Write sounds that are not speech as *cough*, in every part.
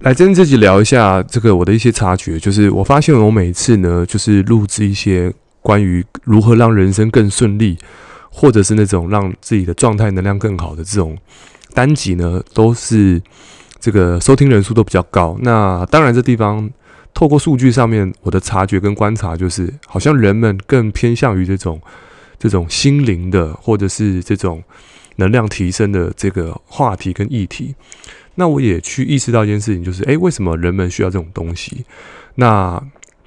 来跟自己聊一下这个我的一些察觉，就是我发现我每次呢，就是录制一些关于如何让人生更顺利，或者是那种让自己的状态能量更好的这种单集呢，都是这个收听人数都比较高。那当然，这地方透过数据上面我的察觉跟观察，就是好像人们更偏向于这种这种心灵的，或者是这种能量提升的这个话题跟议题。那我也去意识到一件事情，就是诶，为什么人们需要这种东西？那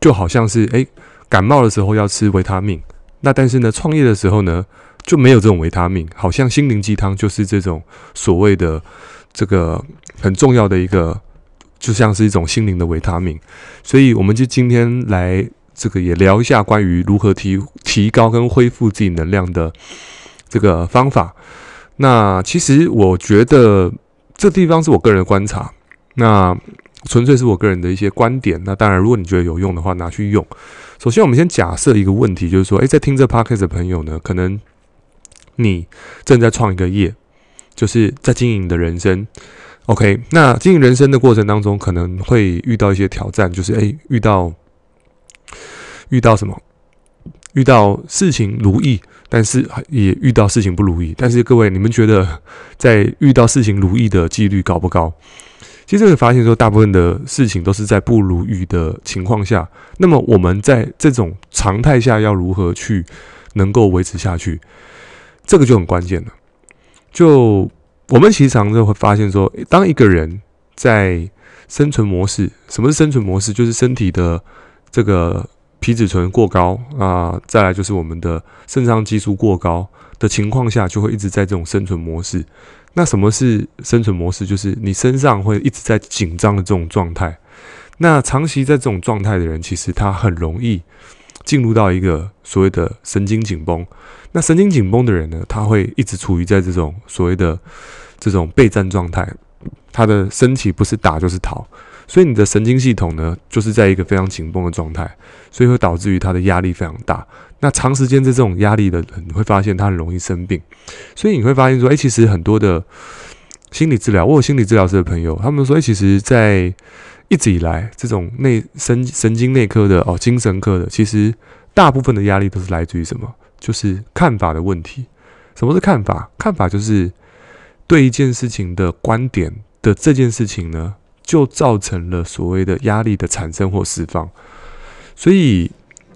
就好像是诶，感冒的时候要吃维他命，那但是呢，创业的时候呢，就没有这种维他命。好像心灵鸡汤就是这种所谓的这个很重要的一个，就像是一种心灵的维他命。所以我们就今天来这个也聊一下关于如何提提高跟恢复自己能量的这个方法。那其实我觉得。这地方是我个人的观察，那纯粹是我个人的一些观点。那当然，如果你觉得有用的话，拿去用。首先，我们先假设一个问题，就是说，诶，在听这 podcast 的朋友呢，可能你正在创一个业，就是在经营你的人生。OK，那经营人生的过程当中，可能会遇到一些挑战，就是诶，遇到遇到什么？遇到事情如意。但是也遇到事情不如意。但是各位，你们觉得 *laughs* 在遇到事情如意的几率高不高？其实会发现说，大部分的事情都是在不如意的情况下。那么我们在这种常态下要如何去能够维持下去？这个就很关键了。就我们其实常常会发现说，当一个人在生存模式，什么是生存模式？就是身体的这个。皮质醇过高啊，再来就是我们的肾上激素过高的情况下，就会一直在这种生存模式。那什么是生存模式？就是你身上会一直在紧张的这种状态。那长期在这种状态的人，其实他很容易进入到一个所谓的神经紧绷。那神经紧绷的人呢，他会一直处于在这种所谓的这种备战状态，他的身体不是打就是逃。所以你的神经系统呢，就是在一个非常紧绷的状态，所以会导致于他的压力非常大。那长时间在这种压力的人，你会发现他很容易生病。所以你会发现说，哎，其实很多的心理治疗，我有心理治疗师的朋友，他们说，哎，其实，在一直以来，这种内神神经内科的哦，精神科的，其实大部分的压力都是来自于什么？就是看法的问题。什么是看法？看法就是对一件事情的观点的这件事情呢，就造成了所谓的压力的产生或释放，所以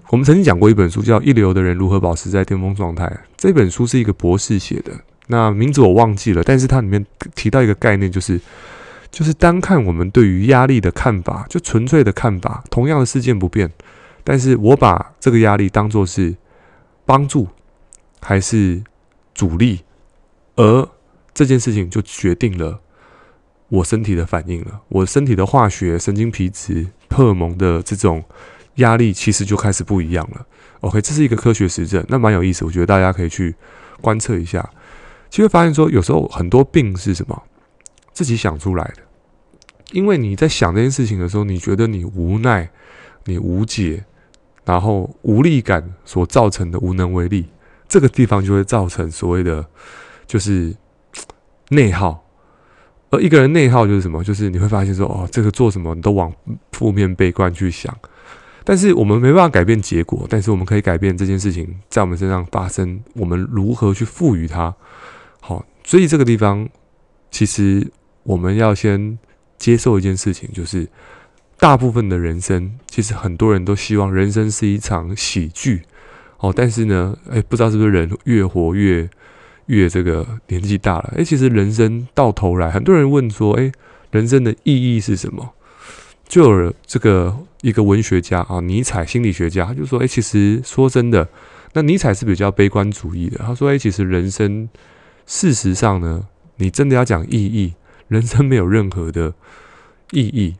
我们曾经讲过一本书，叫《一流的人如何保持在巅峰状态》。这本书是一个博士写的，那名字我忘记了，但是它里面提到一个概念，就是就是单看我们对于压力的看法，就纯粹的看法，同样的事件不变，但是我把这个压力当作是帮助还是阻力，而这件事情就决定了。我身体的反应了，我身体的化学、神经皮质、荷尔蒙的这种压力，其实就开始不一样了。OK，这是一个科学实证，那蛮有意思，我觉得大家可以去观测一下。其实发现说，有时候很多病是什么？自己想出来的。因为你在想这件事情的时候，你觉得你无奈、你无解，然后无力感所造成的无能为力，这个地方就会造成所谓的就是内耗。而一个人内耗就是什么？就是你会发现说，哦，这个做什么你都往负面悲观去想。但是我们没办法改变结果，但是我们可以改变这件事情在我们身上发生，我们如何去赋予它。好，所以这个地方其实我们要先接受一件事情，就是大部分的人生，其实很多人都希望人生是一场喜剧。哦，但是呢，诶，不知道是不是人越活越。越这个年纪大了，诶，其实人生到头来，很多人问说，诶，人生的意义是什么？就这个一个文学家啊，尼采心理学家，他就说，诶，其实说真的，那尼采是比较悲观主义的。他说，诶，其实人生事实上呢，你真的要讲意义，人生没有任何的意义。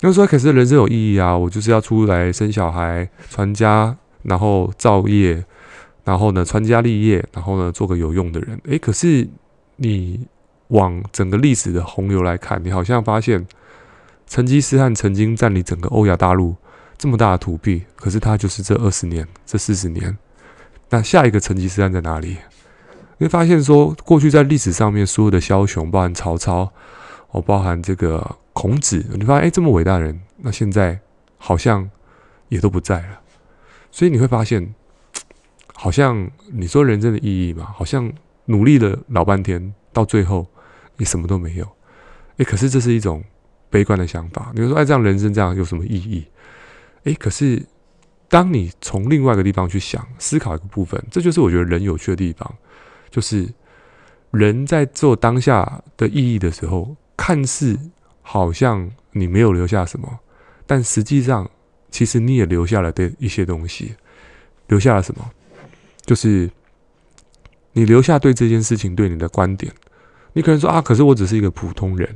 他说，可是人生有意义啊，我就是要出来生小孩、传家，然后造业。然后呢，传家立业，然后呢，做个有用的人。诶，可是你往整个历史的洪流来看，你好像发现成吉思汗曾经占领整个欧亚大陆这么大的土地，可是他就是这二十年、这四十年。那下一个成吉思汗在哪里？你会发现说，过去在历史上面所有的枭雄，包含曹操，哦，包含这个孔子，你发现哎，这么伟大的人，那现在好像也都不在了。所以你会发现，好像你说人生的意义嘛，好像努力了老半天，到最后你什么都没有。哎，可是这是一种悲观的想法。你说哎，这样人生这样有什么意义？哎，可是当你从另外一个地方去想、思考一个部分，这就是我觉得人有趣的地方，就是人在做当下的意义的时候，看似好像你没有留下什么，但实际上其实你也留下了的一些东西。留下了什么？就是你留下对这件事情对你的观点。你可能说啊，可是我只是一个普通人。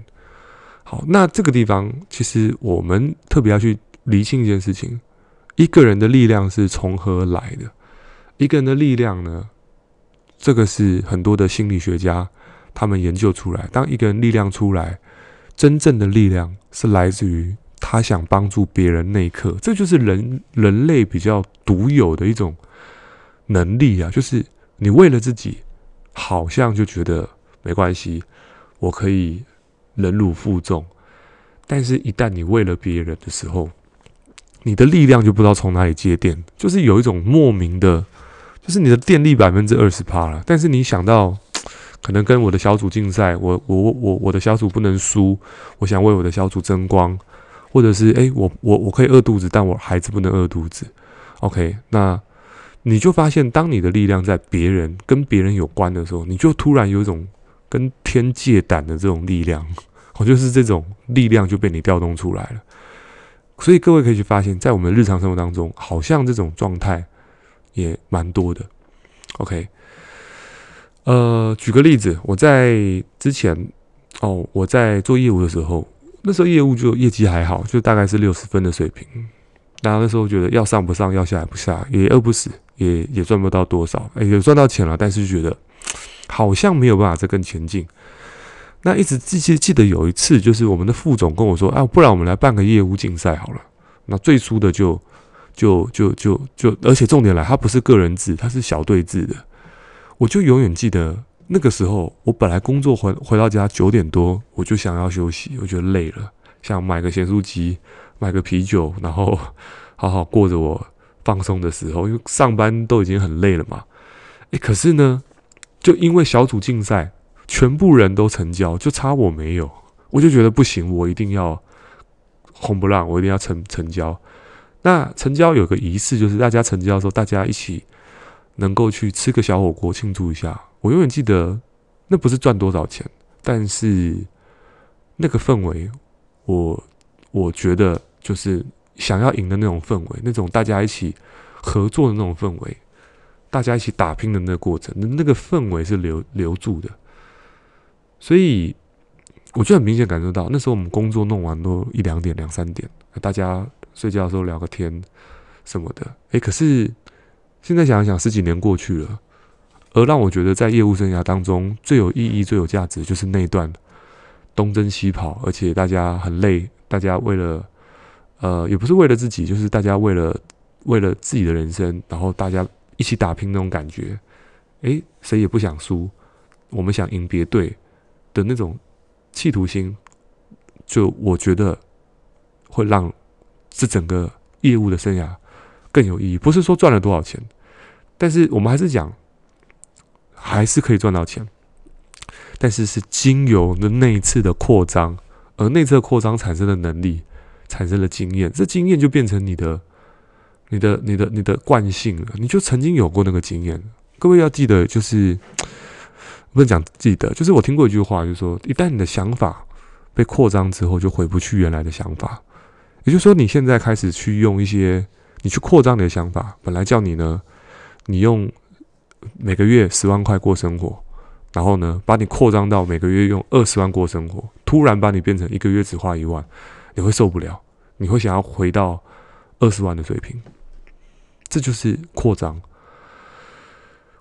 好，那这个地方其实我们特别要去。厘清一件事情，一个人的力量是从何而来的？一个人的力量呢？这个是很多的心理学家他们研究出来。当一个人力量出来，真正的力量是来自于他想帮助别人那一刻。这就是人人类比较独有的一种能力啊！就是你为了自己，好像就觉得没关系，我可以忍辱负重。但是，一旦你为了别人的时候，你的力量就不知道从哪里接电，就是有一种莫名的，就是你的电力百分之二十趴了。但是你想到，可能跟我的小组竞赛，我我我我的小组不能输，我想为我的小组争光，或者是诶、我我我可以饿肚子，但我孩子不能饿肚子。OK，那你就发现，当你的力量在别人跟别人有关的时候，你就突然有一种跟天借胆的这种力量，*laughs* 我就是这种力量就被你调动出来了。所以各位可以去发现，在我们日常生活当中，好像这种状态也蛮多的。OK，呃，举个例子，我在之前哦，我在做业务的时候，那时候业务就业绩还好，就大概是六十分的水平。然后那时候觉得要上不上，要下也不下，也饿不死，也也赚不到多少，哎，也赚到钱了，但是觉得好像没有办法再更前进。那一直记记记得有一次，就是我们的副总跟我说：“啊，不然我们来办个业务竞赛好了。”那最初的就就就就就，而且重点来，他不是个人制，他是小队制的。我就永远记得那个时候，我本来工作回回到家九点多，我就想要休息，我觉得累了，想买个咸酥鸡，买个啤酒，然后 *laughs* 好好过着我放松的时候，因为上班都已经很累了嘛。诶，可是呢，就因为小组竞赛。全部人都成交，就差我没有，我就觉得不行，我一定要红不让，我一定要成成交。那成交有个仪式，就是大家成交的时候，大家一起能够去吃个小火锅庆祝一下。我永远记得，那不是赚多少钱，但是那个氛围，我我觉得就是想要赢的那种氛围，那种大家一起合作的那种氛围，大家一起打拼的那个过程，那那个氛围是留留住的。所以，我就很明显感受到，那时候我们工作弄完都一两点、两三点，大家睡觉的时候聊个天什么的。哎，可是现在想一想，十几年过去了，而让我觉得在业务生涯当中最有意义、最有价值，就是那段东征西跑，而且大家很累，大家为了呃，也不是为了自己，就是大家为了为了自己的人生，然后大家一起打拼那种感觉。哎，谁也不想输，我们想赢别队。的那种企图心，就我觉得会让这整个业务的生涯更有意义。不是说赚了多少钱，但是我们还是讲，还是可以赚到钱。但是是经由的那一次的扩张，而那次的扩张产生的能力，产生了经验，这经验就变成你的、你的、你的、你的惯性了。你就曾经有过那个经验。各位要记得，就是。不能讲记得，就是我听过一句话，就是说，一旦你的想法被扩张之后，就回不去原来的想法。也就是说，你现在开始去用一些，你去扩张你的想法，本来叫你呢，你用每个月十万块过生活，然后呢，把你扩张到每个月用二十万过生活，突然把你变成一个月只花一万，你会受不了，你会想要回到二十万的水平，这就是扩张。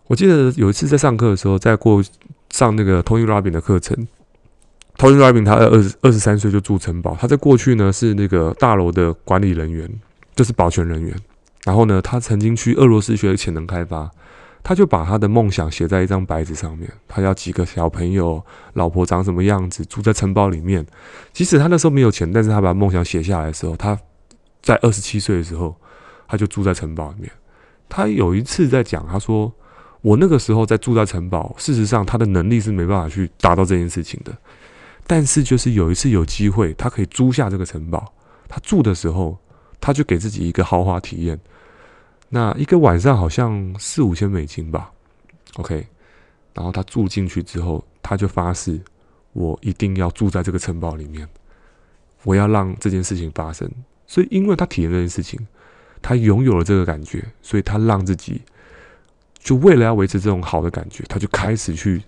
我记得有一次在上课的时候，在过上那个 Tony Robbins 的课程。Tony Robbins 他二十二十三岁就住城堡，他在过去呢是那个大楼的管理人员，就是保全人员。然后呢，他曾经去俄罗斯学潜能开发，他就把他的梦想写在一张白纸上面，他要几个小朋友，老婆长什么样子，住在城堡里面。即使他那时候没有钱，但是他把梦想写下来的时候，他在二十七岁的时候，他就住在城堡里面。他有一次在讲，他说：“我那个时候在住在城堡，事实上他的能力是没办法去达到这件事情的。但是就是有一次有机会，他可以租下这个城堡，他住的时候，他就给自己一个豪华体验。”那一个晚上好像四五千美金吧，OK，然后他住进去之后，他就发誓，我一定要住在这个城堡里面，我要让这件事情发生。所以，因为他体验这件事情，他拥有了这个感觉，所以他让自己就为了要维持这种好的感觉，他就开始去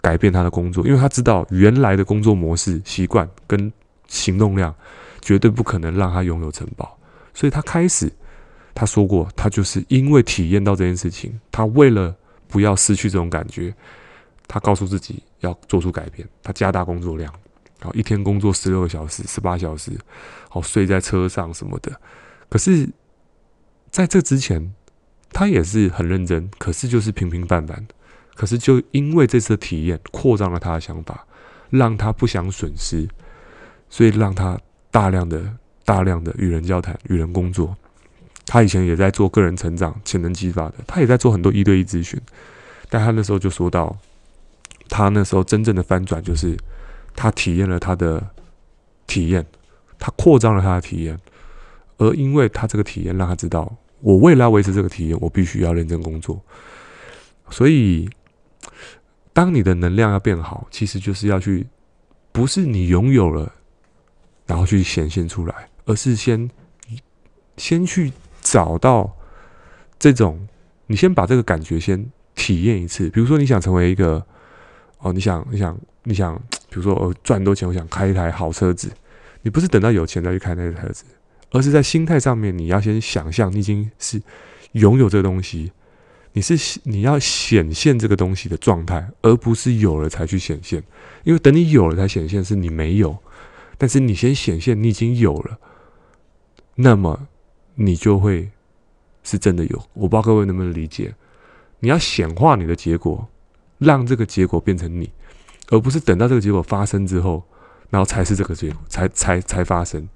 改变他的工作，因为他知道原来的工作模式、习惯跟行动量绝对不可能让他拥有城堡，所以他开始。他说过，他就是因为体验到这件事情，他为了不要失去这种感觉，他告诉自己要做出改变，他加大工作量，然后一天工作十六个小时、十八小时，好睡在车上什么的。可是，在这之前，他也是很认真，可是就是平平凡凡。可是就因为这次的体验，扩张了他的想法，让他不想损失，所以让他大量的、大量的与人交谈、与人工作。他以前也在做个人成长、潜能激发的，他也在做很多一对一咨询。但他那时候就说到，他那时候真正的翻转就是，他体验了他的体验，他扩张了他的体验，而因为他这个体验让他知道，我为了维持这个体验，我必须要认真工作。所以，当你的能量要变好，其实就是要去，不是你拥有了，然后去显现出来，而是先先去。找到这种，你先把这个感觉先体验一次。比如说，你想成为一个哦，你想，你想，你想，比如说，我赚很多钱，我想开一台好车子。你不是等到有钱再去开那台车子，而是在心态上面，你要先想象你已经是拥有这个东西，你是你要显现这个东西的状态，而不是有了才去显现。因为等你有了才显现，是你没有；但是你先显现，你已经有了，那么。你就会是真的有，我不知道各位能不能理解。你要显化你的结果，让这个结果变成你，而不是等到这个结果发生之后，然后才是这个结果才才才发生。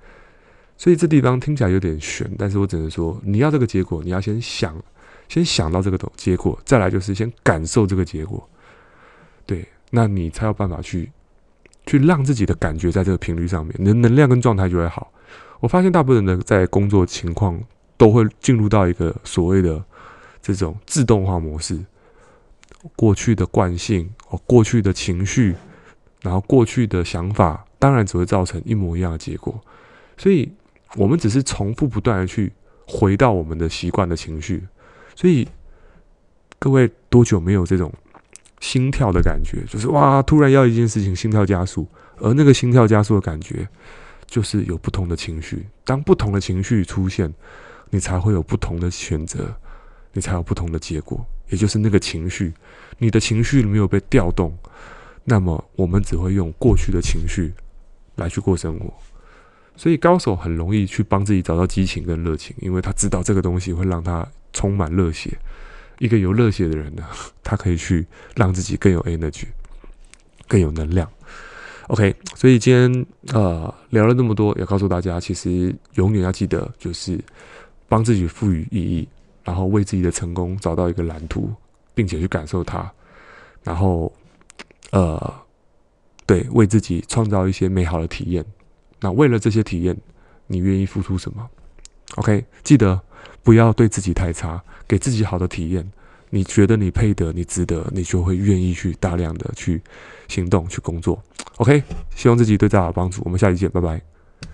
所以这地方听起来有点悬，但是我只能说，你要这个结果，你要先想，先想到这个结果，再来就是先感受这个结果。对，那你才有办法去去让自己的感觉在这个频率上面，你的能量跟状态就会好。我发现大部分人的在工作情况都会进入到一个所谓的这种自动化模式，过去的惯性哦，过去的情绪，然后过去的想法，当然只会造成一模一样的结果。所以，我们只是重复不断的去回到我们的习惯的情绪。所以，各位多久没有这种心跳的感觉？就是哇，突然要一件事情，心跳加速，而那个心跳加速的感觉。就是有不同的情绪，当不同的情绪出现，你才会有不同的选择，你才有不同的结果。也就是那个情绪，你的情绪没有被调动，那么我们只会用过去的情绪来去过生活。所以高手很容易去帮自己找到激情跟热情，因为他知道这个东西会让他充满热血。一个有热血的人呢，*laughs* 他可以去让自己更有 energy，更有能量。OK，所以今天呃聊了那么多，也告诉大家，其实永远要记得，就是帮自己赋予意义，然后为自己的成功找到一个蓝图，并且去感受它，然后呃，对，为自己创造一些美好的体验。那为了这些体验，你愿意付出什么？OK，记得不要对自己太差，给自己好的体验。你觉得你配得，你值得，你就会愿意去大量的去行动，去工作。OK，希望自己对大家有帮助。我们下期见，拜拜。